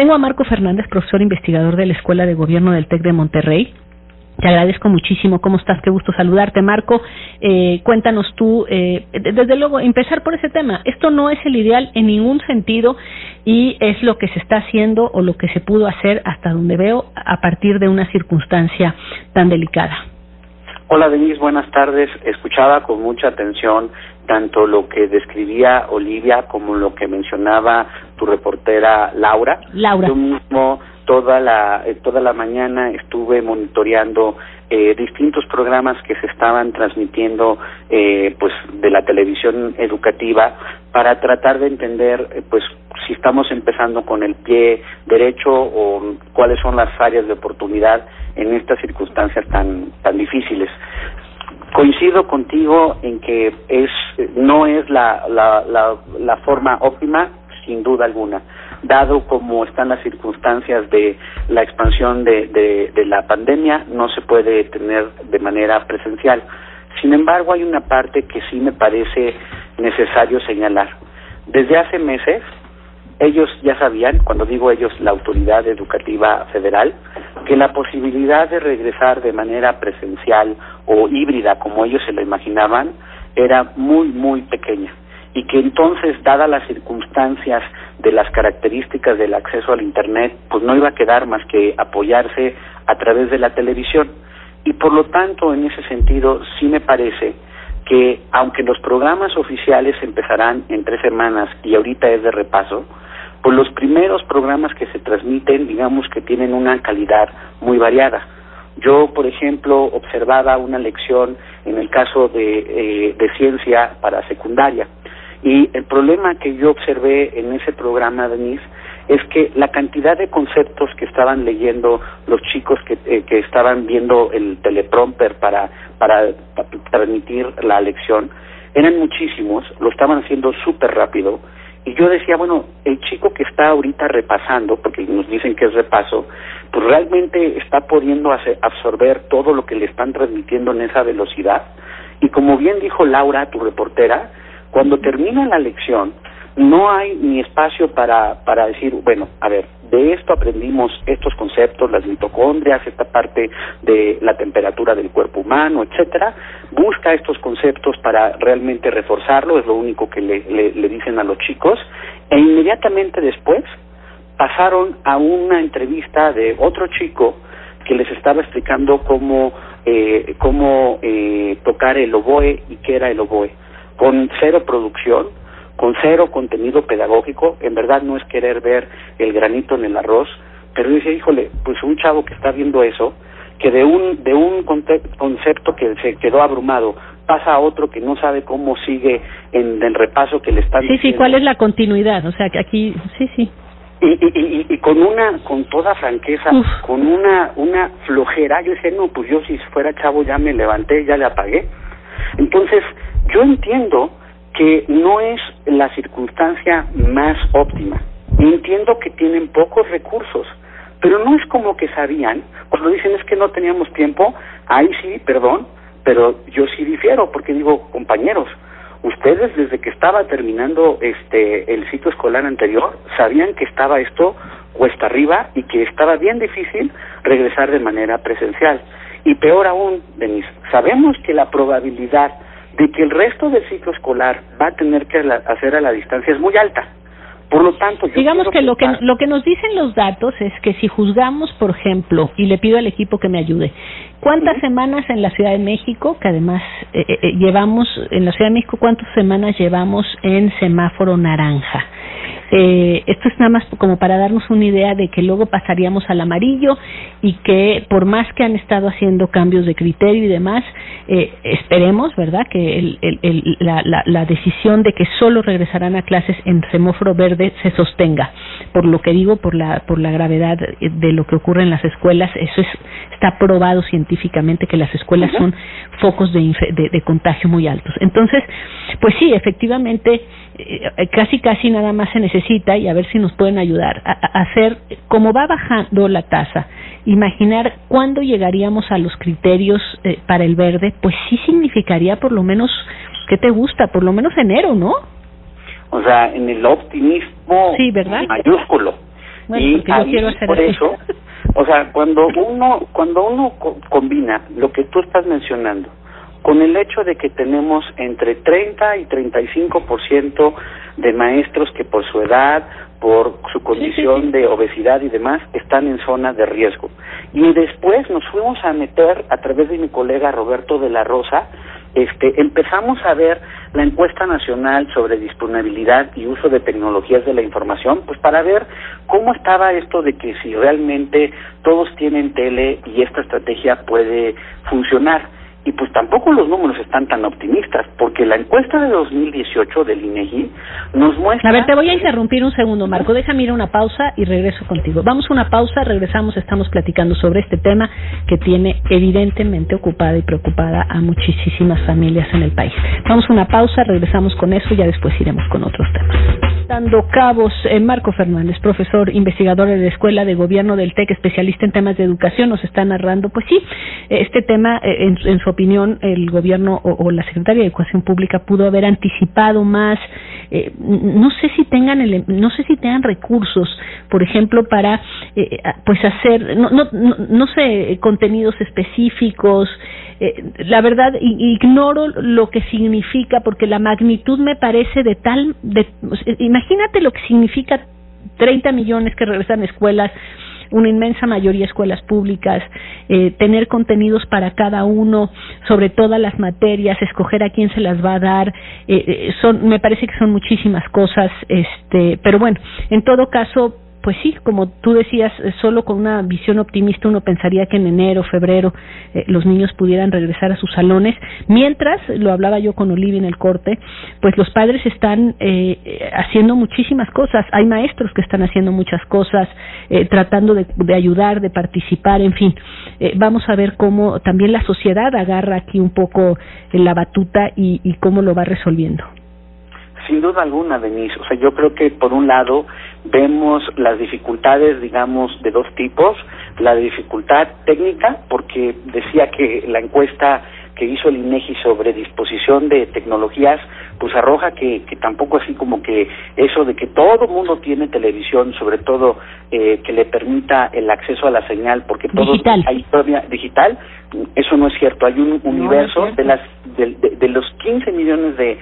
Tengo a Marco Fernández, profesor investigador de la Escuela de Gobierno del TEC de Monterrey. Te agradezco muchísimo. ¿Cómo estás? Qué gusto saludarte, Marco. Eh, cuéntanos tú, eh, desde luego, empezar por ese tema. Esto no es el ideal en ningún sentido y es lo que se está haciendo o lo que se pudo hacer hasta donde veo a partir de una circunstancia tan delicada. Hola Denise, buenas tardes. Escuchaba con mucha atención tanto lo que describía Olivia como lo que mencionaba tu reportera Laura. Laura. Yo mismo toda la eh, toda la mañana estuve monitoreando eh, distintos programas que se estaban transmitiendo eh, pues de la televisión educativa para tratar de entender eh, pues si estamos empezando con el pie derecho o cuáles son las áreas de oportunidad en estas circunstancias tan tan difíciles. Coincido contigo en que es no es la la, la, la forma óptima sin duda alguna dado como están las circunstancias de la expansión de, de, de, la pandemia, no se puede tener de manera presencial. Sin embargo, hay una parte que sí me parece necesario señalar. Desde hace meses, ellos ya sabían, cuando digo ellos, la autoridad educativa federal, que la posibilidad de regresar de manera presencial o híbrida, como ellos se lo imaginaban, era muy, muy pequeña y que entonces, dadas las circunstancias de las características del acceso al Internet, pues no iba a quedar más que apoyarse a través de la televisión. Y por lo tanto, en ese sentido, sí me parece que aunque los programas oficiales empezarán en tres semanas y ahorita es de repaso, pues los primeros programas que se transmiten, digamos que tienen una calidad muy variada. Yo, por ejemplo, observaba una lección en el caso de, eh, de ciencia para secundaria. Y el problema que yo observé en ese programa, Denise, es que la cantidad de conceptos que estaban leyendo los chicos que, eh, que estaban viendo el teleprompter para, para, para transmitir la lección eran muchísimos, lo estaban haciendo súper rápido. Y yo decía, bueno, el chico que está ahorita repasando, porque nos dicen que es repaso, pues realmente está pudiendo absorber todo lo que le están transmitiendo en esa velocidad. Y como bien dijo Laura, tu reportera, cuando termina la lección, no hay ni espacio para, para decir, bueno, a ver, de esto aprendimos estos conceptos, las mitocondrias, esta parte de la temperatura del cuerpo humano, etcétera. Busca estos conceptos para realmente reforzarlo, es lo único que le, le dicen a los chicos, e inmediatamente después pasaron a una entrevista de otro chico que les estaba explicando cómo, eh, cómo eh, tocar el oboe y qué era el oboe. Con cero producción, con cero contenido pedagógico, en verdad no es querer ver el granito en el arroz, pero dice, híjole, pues un chavo que está viendo eso, que de un de un concepto que se quedó abrumado pasa a otro que no sabe cómo sigue en el repaso que le están sí sí cuál es la continuidad o sea que aquí sí sí y, y, y, y con una con toda franqueza Uf. con una una flojera yo decía no pues yo si fuera chavo ya me levanté ya le apagué entonces yo entiendo que no es la circunstancia más óptima. Entiendo que tienen pocos recursos, pero no es como que sabían, cuando dicen es que no teníamos tiempo, ahí sí, perdón, pero yo sí difiero, porque digo, compañeros, ustedes desde que estaba terminando este el ciclo escolar anterior sabían que estaba esto cuesta arriba y que estaba bien difícil regresar de manera presencial. Y peor aún, Denise, sabemos que la probabilidad de que el resto del ciclo escolar va a tener que hacer a la distancia es muy alta. Por lo tanto, yo digamos que lo que lo que nos dicen los datos es que si juzgamos, por ejemplo, y le pido al equipo que me ayude, ¿cuántas ¿Sí? semanas en la Ciudad de México, que además eh, eh, llevamos en la Ciudad de México, cuántas semanas llevamos en semáforo naranja? Eh, esto es nada más como para darnos una idea de que luego pasaríamos al amarillo y que por más que han estado haciendo cambios de criterio y demás, eh, esperemos, ¿verdad?, que el, el, el, la, la, la decisión de que solo regresarán a clases en semáforo verde se sostenga. Por lo que digo, por la, por la gravedad de lo que ocurre en las escuelas, eso es, está probado científicamente que las escuelas uh -huh. son focos de, de, de contagio muy altos. Entonces, pues sí, efectivamente, eh, casi casi nada más se necesita y a ver si nos pueden ayudar a, a hacer como va bajando la tasa imaginar cuándo llegaríamos a los criterios eh, para el verde pues sí significaría por lo menos qué te gusta por lo menos enero no o sea en el optimismo sí verdad mayúsculo. Y por eso, o sea, cuando uno cuando uno combina lo que tú estás mencionando con el hecho de que tenemos entre 30 y 35% de maestros que por su edad, por su condición de obesidad y demás, están en zona de riesgo. Y después nos fuimos a meter, a través de mi colega Roberto de la Rosa, este, empezamos a ver la encuesta nacional sobre disponibilidad y uso de tecnologías de la información, pues para ver cómo estaba esto de que si realmente todos tienen tele y esta estrategia puede funcionar y pues tampoco los números están tan optimistas, porque la encuesta de 2018 del INEGI nos muestra... A ver, te voy a interrumpir un segundo, Marco. Déjame ir a una pausa y regreso contigo. Vamos a una pausa, regresamos, estamos platicando sobre este tema que tiene evidentemente ocupada y preocupada a muchísimas familias en el país. Vamos a una pausa, regresamos con eso y ya después iremos con otros temas. Dando cabos, eh, Marco Fernández, profesor, investigador de la Escuela de Gobierno del TEC, especialista en temas de educación, nos está narrando, pues sí, este tema eh, en, en su opinión, el gobierno o, la Secretaría de Educación Pública pudo haber anticipado más. Eh, no sé si tengan no sé si tengan recursos, por ejemplo, para eh, pues hacer no, no, no, sé contenidos específicos. Eh, la verdad ignoro lo que significa porque la magnitud me parece de tal de imagínate lo que significa 30 millones que regresan a escuelas una inmensa mayoría escuelas públicas, eh, tener contenidos para cada uno sobre todas las materias, escoger a quién se las va a dar, eh, eh, son, me parece que son muchísimas cosas, este, pero bueno, en todo caso, pues sí, como tú decías, eh, solo con una visión optimista uno pensaría que en enero, febrero eh, los niños pudieran regresar a sus salones, mientras, lo hablaba yo con Olivia en el corte, pues los padres están eh, haciendo muchísimas cosas, hay maestros que están haciendo muchas cosas, tratando de, ayudar, de participar, en fin, vamos a ver cómo también la sociedad agarra aquí un poco la batuta y, y cómo lo va resolviendo. Sin duda alguna, Denise. O sea, yo creo que por un lado vemos las dificultades, digamos, de dos tipos. La dificultad técnica, porque decía que la encuesta que hizo el INEGI sobre disposición de tecnologías, pues arroja que, que tampoco así como que eso de que todo mundo tiene televisión, sobre todo eh, que le permita el acceso a la señal, porque todo hay todavía digital, eso no es cierto. Hay un universo de las de, de, los 15 millones de,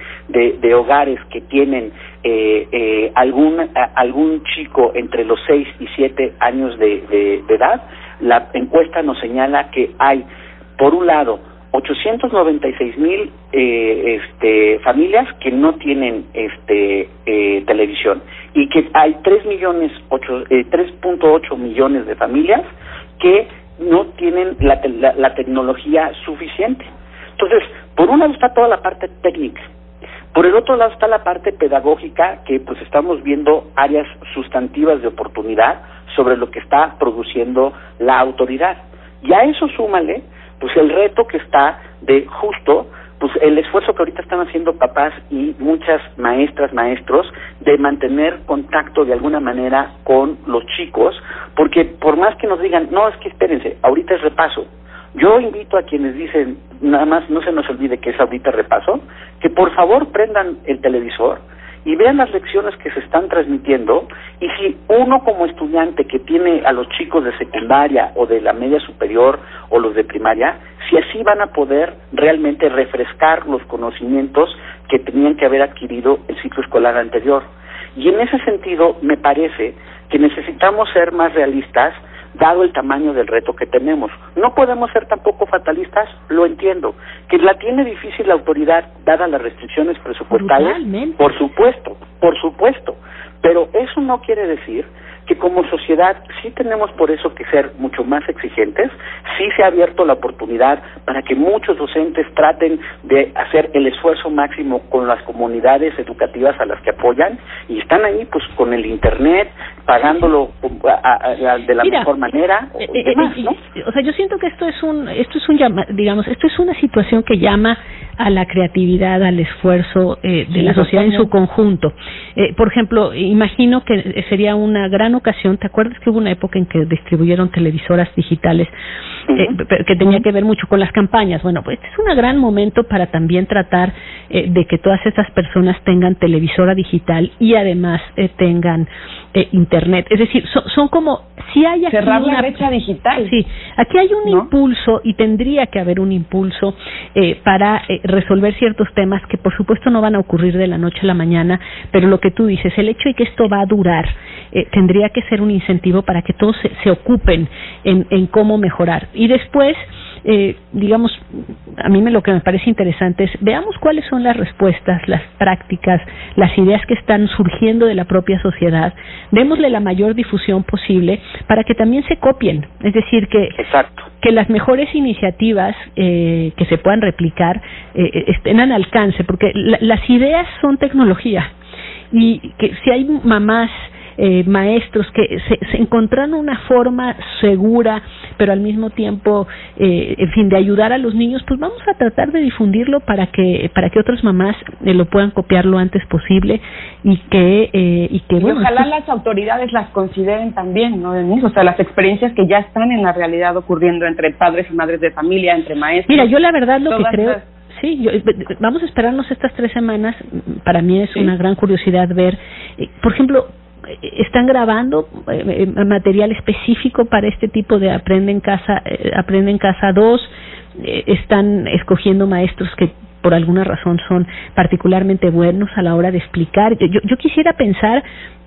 de, hogares que tienen eh, eh, algún algún chico entre los 6 y 7 años de, de edad. La encuesta nos señala que hay, por un lado, 896 mil eh, este, familias que no tienen este, eh, televisión y que hay 3 millones, 3.8 eh, millones de familias que no tienen la, la, tecnología suficiente. Entonces, por un lado está toda la parte técnica, por el otro lado está la parte pedagógica, que pues estamos viendo áreas sustantivas de oportunidad sobre lo que está produciendo la autoridad. Y a eso súmale pues el reto que está de justo pues el esfuerzo que ahorita están haciendo papás y muchas maestras, maestros, de mantener contacto de alguna manera con los chicos, porque por más que nos digan, no, es que espérense, ahorita es repaso. Yo invito a quienes dicen, nada más no se nos olvide que es ahorita repaso, que por favor prendan el televisor, y vean las lecciones que se están transmitiendo y si uno como estudiante que tiene a los chicos de secundaria o de la media superior o los de primaria, si así van a poder realmente refrescar los conocimientos que tenían que haber adquirido el ciclo escolar anterior. Y en ese sentido me parece que necesitamos ser más realistas dado el tamaño del reto que tenemos. No podemos ser tampoco fatalistas, lo entiendo. Que la tiene difícil la autoridad, dadas las restricciones presupuestarias, por supuesto, por supuesto. Pero eso no quiere decir que como sociedad sí tenemos por eso que ser mucho más exigentes, sí se ha abierto la oportunidad para que muchos docentes traten de hacer el esfuerzo máximo con las comunidades educativas a las que apoyan y están ahí pues con el internet pagándolo de la mejor manera o, eh, eh, eh, o sea yo siento que esto es un esto es un digamos esto es una situación que llama a la creatividad, al esfuerzo de la sociedad en su conjunto. por ejemplo, imagino que sería una gran ocasión, ¿te acuerdas que hubo una época en que distribuyeron televisoras digitales eh, que tenía que ver mucho con las campañas? Bueno, pues este es un gran momento para también tratar eh, de que todas estas personas tengan televisora digital y además eh, tengan eh, internet. Es decir, son, como si hay aquí cerrar una, brecha digital. Sí, aquí hay un impulso y tendría que haber un impulso eh, para eh, resolver ciertos temas que por supuesto no van a ocurrir de la noche a la mañana, pero lo que tú dices, el hecho de que esto va a durar, tendría que ser un incentivo para que todos se, se ocupen en, en cómo mejorar. Y después eh, digamos, a mí me, lo que me parece interesante es veamos cuáles son las respuestas, las prácticas, las ideas que están surgiendo de la propia sociedad, démosle la mayor difusión posible para que también se copien, es decir, que, que las mejores iniciativas eh, que se puedan replicar eh, estén al alcance, porque las ideas son tecnología y que si hay mamás eh, maestros que se, se, encontraron una forma segura, pero al mismo tiempo, eh, en fin, de ayudar a los niños, pues vamos a tratar de difundirlo para que para que otras mamás eh, lo puedan copiar lo antes posible y que eh, y que bueno, ojalá las autoridades las consideren también, ¿no? O sea, las experiencias que ya están en la realidad ocurriendo entre padres y madres de familia, entre maestros. Mira, yo la verdad lo que creo Sí, yo, vamos a esperarnos estas tres semanas. Para mí es una gran curiosidad ver, por ejemplo, están grabando eh, eh, material específico para este tipo de aprende en casa eh, aprende en casa 2 están escogiendo maestros que por alguna razón son particularmente buenos a la hora de explicar. Yo, yo quisiera pensar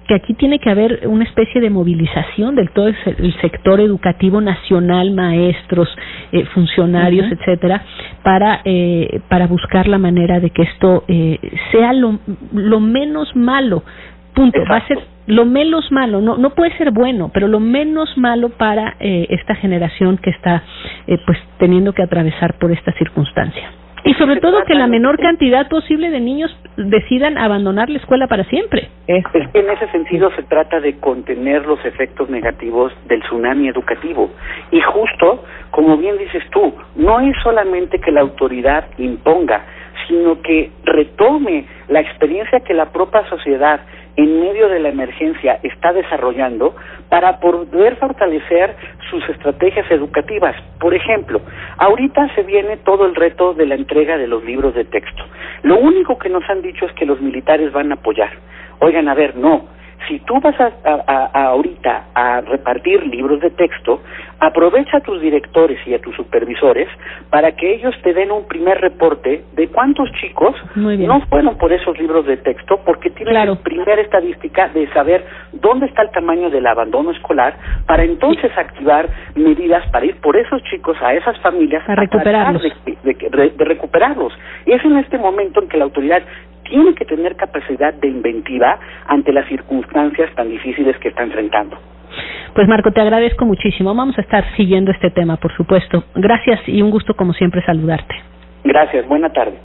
que aquí tiene que haber una especie de movilización del todo el sector educativo nacional, maestros, funcionarios, etcétera, para eh, para buscar la manera de que esto eh, sea lo, lo menos malo punto. Va a ser lo menos malo no no puede ser bueno pero lo menos malo para eh, esta generación que está eh, pues teniendo que atravesar por esta circunstancia y sobre todo que la menor cantidad posible de niños decidan abandonar la escuela para siempre. Es, que en ese sentido se trata de contener los efectos negativos del tsunami educativo. Y justo, como bien dices tú, no es solamente que la autoridad imponga, sino que retome la experiencia que la propia sociedad en medio de la emergencia está desarrollando para poder fortalecer sus estrategias educativas. Por ejemplo, ahorita se viene todo el reto de la entrega de los libros de texto. Lo único que nos han dicho es que los militares van a apoyar. Oigan, a ver, no, si tú vas a, a, ahorita a repartir libros de texto, aprovecha a tus directores y a tus supervisores para que ellos te den un primer reporte de cuántos chicos no fueron por esos libros de texto, porque tienen la primera estadística de saber dónde está el tamaño del abandono escolar, para entonces activar medidas para ir por esos chicos a esas familias a recuperarlos. de recuperarlos. Y es en este momento en que la autoridad tiene que tener capacidad de inventiva ante las circunstancias tan difíciles que está enfrentando. Pues Marco, te agradezco muchísimo. Vamos a estar siguiendo este tema, por supuesto. Gracias y un gusto como siempre saludarte. Gracias, buena tarde.